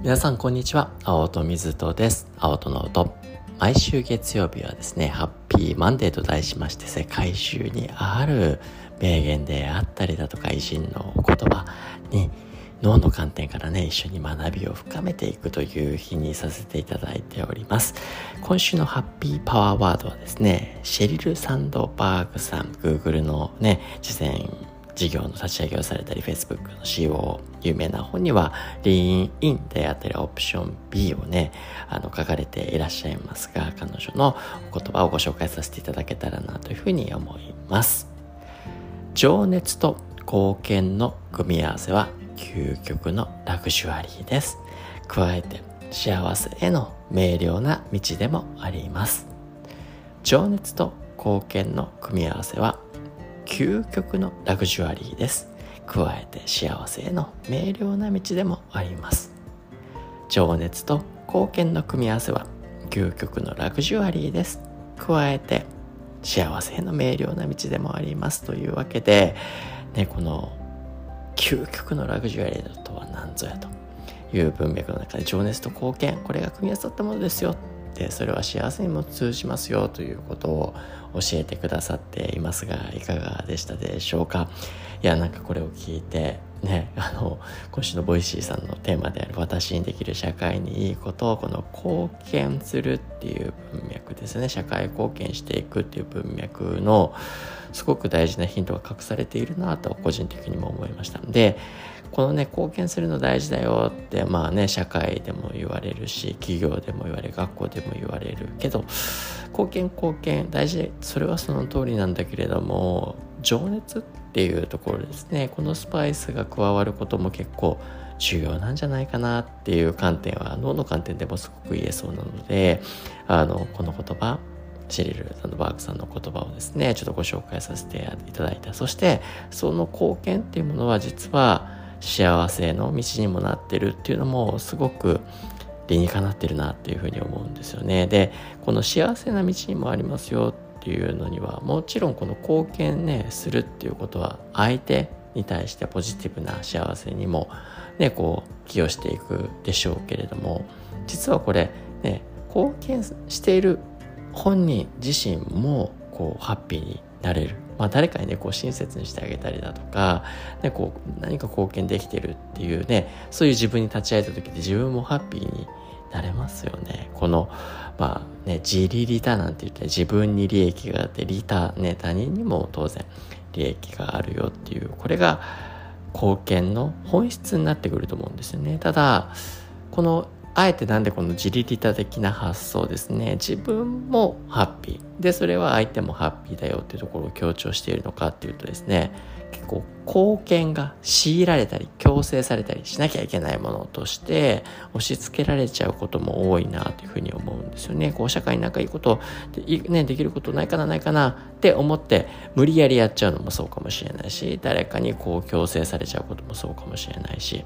皆さんこんにちは。青戸水戸です。青戸の音。毎週月曜日はですねハッピーマンデーと題しまして世界中にある名言であったりだとか偉人の言葉に脳の観点からね一緒に学びを深めていくという日にさせていただいております。今週のハッピーパワーワードはですねシェリル・サンドバーグさん。Google のね事前事業の立ち上げをされたり Facebook の CO 有名な本にはリーンインであったりオプション B をねあの書かれていらっしゃいますが彼女のお言葉をご紹介させていただけたらなというふうに思います。情熱と貢献の組み合わせは究極のラグジュアリーです。加えて幸せへの明瞭な道でもあります。情熱と貢献の組み合わせは究極のラグジュアリーです。加えて幸せへの明瞭な道でもあります。情熱と貢献の組み合わせは究極のラグジュアリーです。加えて幸せへの明瞭な道でもあります。というわけで、ね、この究極のラグジュアリーとは何ぞやという文脈の中で情熱と貢献これが組み合わさったものですよ。てそれは幸せにも通じますよということを教えてくださっていますがいかがでしたでしょうか？いやなんかこれを聞いてねあの今週のボイシーさんのテーマである私にできる社会にいいことをこの貢献するっていう文脈ですね。社会貢献していくっていう文脈のすごく大事なヒントが隠されているなと個人的にも思いました。でこのね貢献するの大事だよってまあね社会でも言われるし企業でも言われ学校でも言われるけど貢献貢献大事それはその通りなんだけれども情熱っていうところですね。このスパイスが加わることも結構重要なんじゃないかなっていう観点は脳の観点でもすごく言えそうなのであのこの言葉シェリル・サンドバーグさんの言葉をですねちょっとご紹介させていただいた。そしてその貢献っていうものは実は幸せの道にもなってるっていうのもすごく理にかなってるなっていうふうに思うんですよね。でこの幸せな道にもありますよっていうのにはもちろんこの貢献ねするっていうことは相手に対してポジティブな幸せにもねこう寄与していくでしょうけれども実はこれね貢献している本人自身もこうハッピーになれる、まあ、誰かにねこう親切にしてあげたりだとか、ね、こう何か貢献できてるっていうねそういう自分に立ち会えた時って自分もハッピーになれますよね。このまあね自利利他なんて言って自分に利益があって利他ね他人にも当然利益があるよっていうこれが貢献の本質になってくると思うんですよね。ただこのあえてなんでこの自利利他的な発想ですね。自分もハッピー。でそれは相手もハッピーだよっていうところを強調しているのかっていうとですね。結構貢献が強いられたり強制されたりしなきゃいけないものとして押し付けられちゃうことも多いなというふうに思うんですよね。こう社会になんかいいことで,、ね、できることないかなないかなって思って無理やりやっちゃうのもそうかもしれないし誰かにこう強制されちゃうこともそうかもしれないし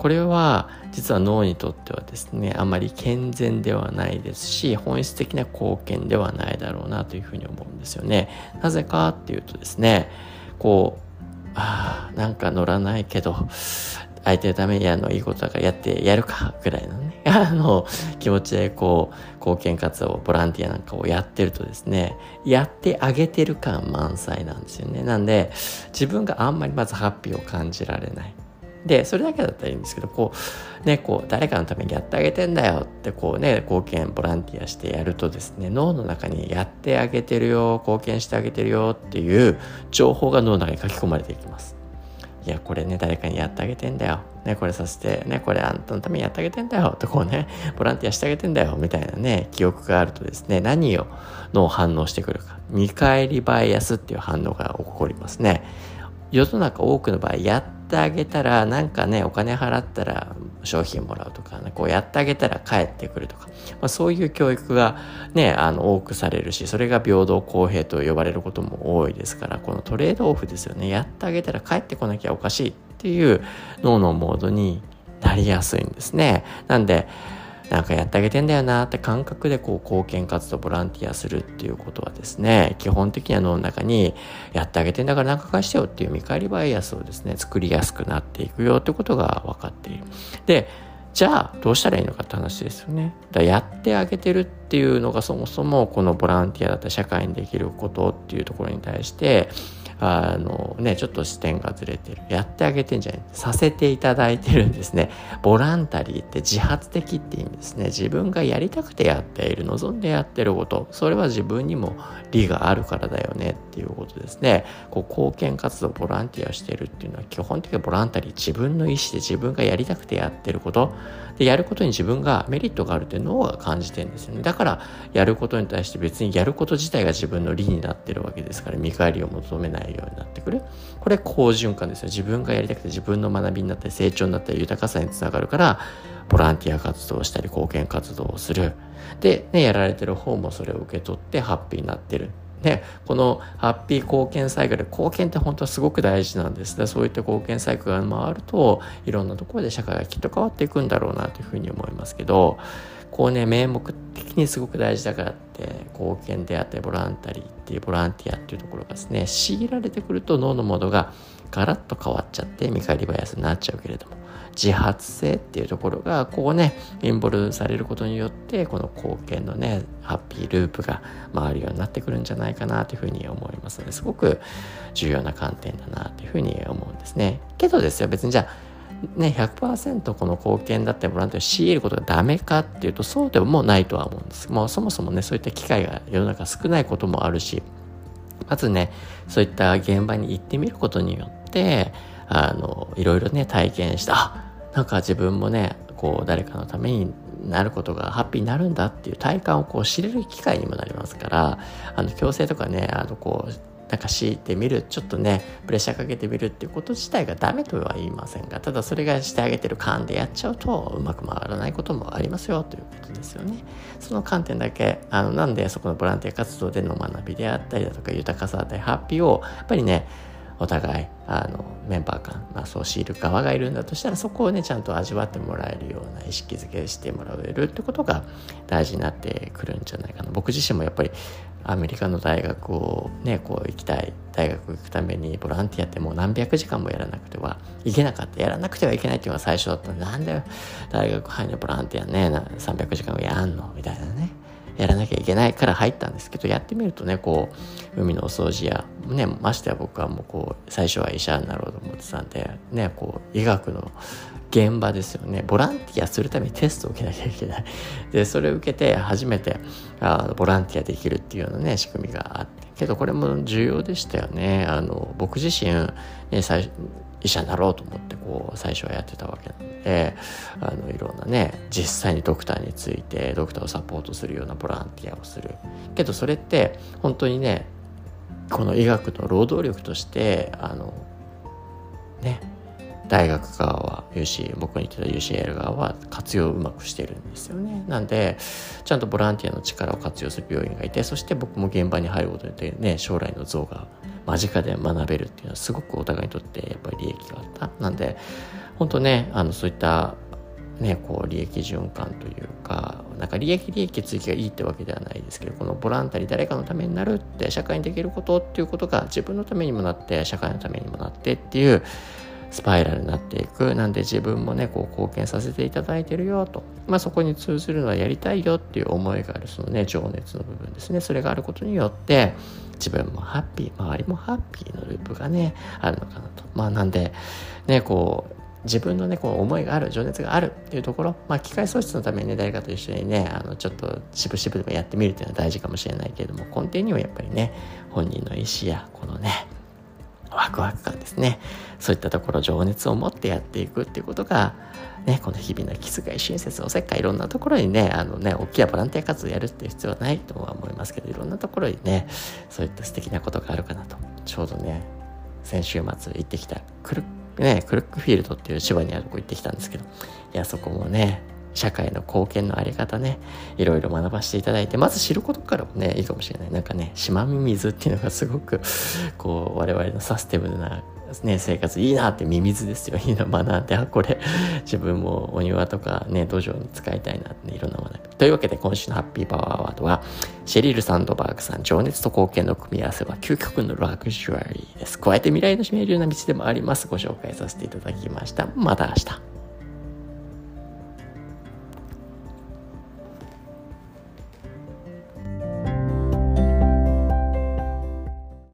これは実は脳にとってはですねあまり健全ではないですし本質的な貢献ではないだろうなというふうに思うんですよね。なぜかっていうとですねこうあなんか乗らないけど相手のためにあのいいことだからやってやるかぐらいのね あの気持ちでこう貢献活動ボランティアなんかをやってるとですねやってあげてる感満載なんですよねなんで自分があんまりまずハッピーを感じられないで、それだけだったらいいんですけど、こう、ね、こう、誰かのためにやってあげてんだよって、こうね、貢献、ボランティアしてやるとですね、脳の中にやってあげてるよ、貢献してあげてるよっていう情報が脳の中に書き込まれていきます。いや、これね、誰かにやってあげてんだよ。ね、これさせて、ね、これあんたのためにやってあげてんだよ。とこうね、ボランティアしてあげてんだよ。みたいなね、記憶があるとですね、何を脳反応してくるか。見返りバイアスっていう反応が起こりますね。世の中多くの場合、やっってあげたら、なんかね、お金払ったら商品もらうとか、ね、こうやってあげたら帰ってくるとか、まあ、そういう教育がね、あの、多くされるし、それが平等公平と呼ばれることも多いですから、このトレードオフですよね。やってあげたら帰ってこなきゃおかしいっていう脳のモードになりやすいんですね。なんで、なんかやってあげてんだよなって感覚でこう貢献活動ボランティアするっていうことはですね基本的には脳の中にやってあげてんだからなんか返してよっていう見返りバイアスをですね作りやすくなっていくよってことが分かっている。でじゃあどうしたらいいのかって話ですよね。だやってあげてるっていうのがそもそもこのボランティアだったり社会にできることっていうところに対してあのね、ちょっと視点がずれてる。やってあげてんじゃないさせていただいてるんですね。ボランタリーって自発的って意味ですね。自分がやりたくてやっている、望んでやってること。それは自分にも利があるからだよねっていうことですね。こう貢献活動、ボランティアしてるっていうのは基本的にボランタリー、自分の意思で自分がやりたくてやってること。で、やることに自分がメリットがあるって脳が感じてるんですよね。だから、やることに対して別にやること自体が自分の利になってるわけですから、見返りを求めないようになってくる。これ好循環ですよ。自分がやりたくて自分の学びになったり成長になったり豊かさにつながるから、ボランティア活動をしたり貢献活動をする。で、ね、やられてる方もそれを受け取ってハッピーになってる。でこのハッピー貢献サイクル貢献って本当はすごく大事なんですでそういった貢献サイクルが回るといろんなところで社会がきっと変わっていくんだろうなというふうに思いますけどこうね名目的にすごく大事だからって貢献であったりボランタリーっていうボランティアっていうところがですね強いられてくると脳のモードがガラッと変わっちゃって見返りバイアスになっちゃうけれども自発性っていうところがこうねインボルされることによってこの貢献のねハッピーループが回るようになってくるんじゃないかなというふうに思いますのですごく重要な観点だなというふうに思うんですね。けどですよ別にじゃあね、100%この貢献だったりボランティアを強いることがダメかっていうとそうでもないとは思うんです。もうそもそもねそういった機会が世の中少ないこともあるしまずねそういった現場に行ってみることによってあのいろいろね体験したなんか自分もねこう誰かのためになることがハッピーになるんだっていう体感をこう知れる機会にもなりますからあの強制とかねあのこうなんか強いてみるちょっとねプレッシャーかけてみるっていうこと自体がダメとは言いませんがただそれがしてあげてる感でやっちゃうとうまく回らないこともありますよということですよね。その観点だけあのなんでそこのボランティア活動での学びであったりだとか豊かさだったりハッピーをやっぱりねお互いあのメンバー間、まあ、そう強いる側がいるんだとしたらそこをねちゃんと味わってもらえるような意識づけしてもらえるってことが大事になってくるんじゃないかな。僕自身もやっぱりアメリカの大学をねこう行きたい大学行くためにボランティアってもう何百時間もやらなくてはいけなかったやらなくてはいけないっていうのが最初だったんでなんで大学入るボランティアね300時間もやんの？みたいなね。やらなきゃいけないから入ったんですけどやってみるとねこう海のお掃除やねましてや僕はもうこう最初は医者になろうと思ってたんでねこう医学の現場ですよね。ボランティアするためにテストを受けなきゃいけない。でそれを受けて初めてあボランティアできるっていうようなね仕組みがあって。けどこれも重要でしたよね。あの僕自身、ね、最医者になろうと思ってこう最初はやってたわけなのであのいろんなね実際にドクターについてドクターをサポートするようなボランティアをする。けどそれって本当にねこの医学の労働力としてあのね大学側は UC 僕に言ってた UCL 側は活用をうまくしてるんですよね。なんでちゃんとボランティアの力を活用する病院がいてそして僕も現場に入ることによってね将来の像が間近で学べるっていうのはすごくお互いにとってやっぱり利益があった。なんで本当ねあのそういったね、こう利益循環というかなんか利益利益追記がいいってわけではないですけどこのボランタリー誰かのためになるって社会にできることっていうことが自分のためにもなって社会のためにもなってっていうスパイラルになっていく。なんで自分もねこう貢献させていただいてるよと、まあ、そこに通ずるのはやりたいよっていう思いがあるそのね情熱の部分ですね。それがあることによって自分もハッピー周りもハッピーのループがねあるのかなと。まあなんでねこう自分のねこう思いがある情熱があるっていうところまあ機械創出のためにね誰かと一緒にねあのちょっと渋々でもやってみるっていうのは大事かもしれないけれども根底にはやっぱりね本人の意思やこのねワクワク感ですね。そういったところ情熱を持ってやっていくっていうことがねこの日々の気遣い親切おせっかいいろんなところにねあのね大きなボランティア活動やるっていう必要はないとは思いますけどいろんなところにねそういった素敵なことがあるかなと。ちょうどね先週末行ってきたクルね、クルックフィールドっていう芝にあるとこ行ってきたんですけどいやそこもね社会の貢献のあり方ね、いろいろ学ばせていただいて、まず知ることからもね、いいかもしれない。なんかね、島ミミズっていうのがすごく、こう、我々のサステムな、ね、生活いいなってミミズですよ。いいな学んで、あ、これ、自分もお庭とかね、土壌に使いたいなって、ね、いろんな学び。というわけで、今週のハッピーパワーアワードは、シェリル・サンドバーグさん、情熱と貢献の組み合わせは究極のラグジュアリーです。加えて未来の締めるような道でもあります。ご紹介させていただきました。また明日。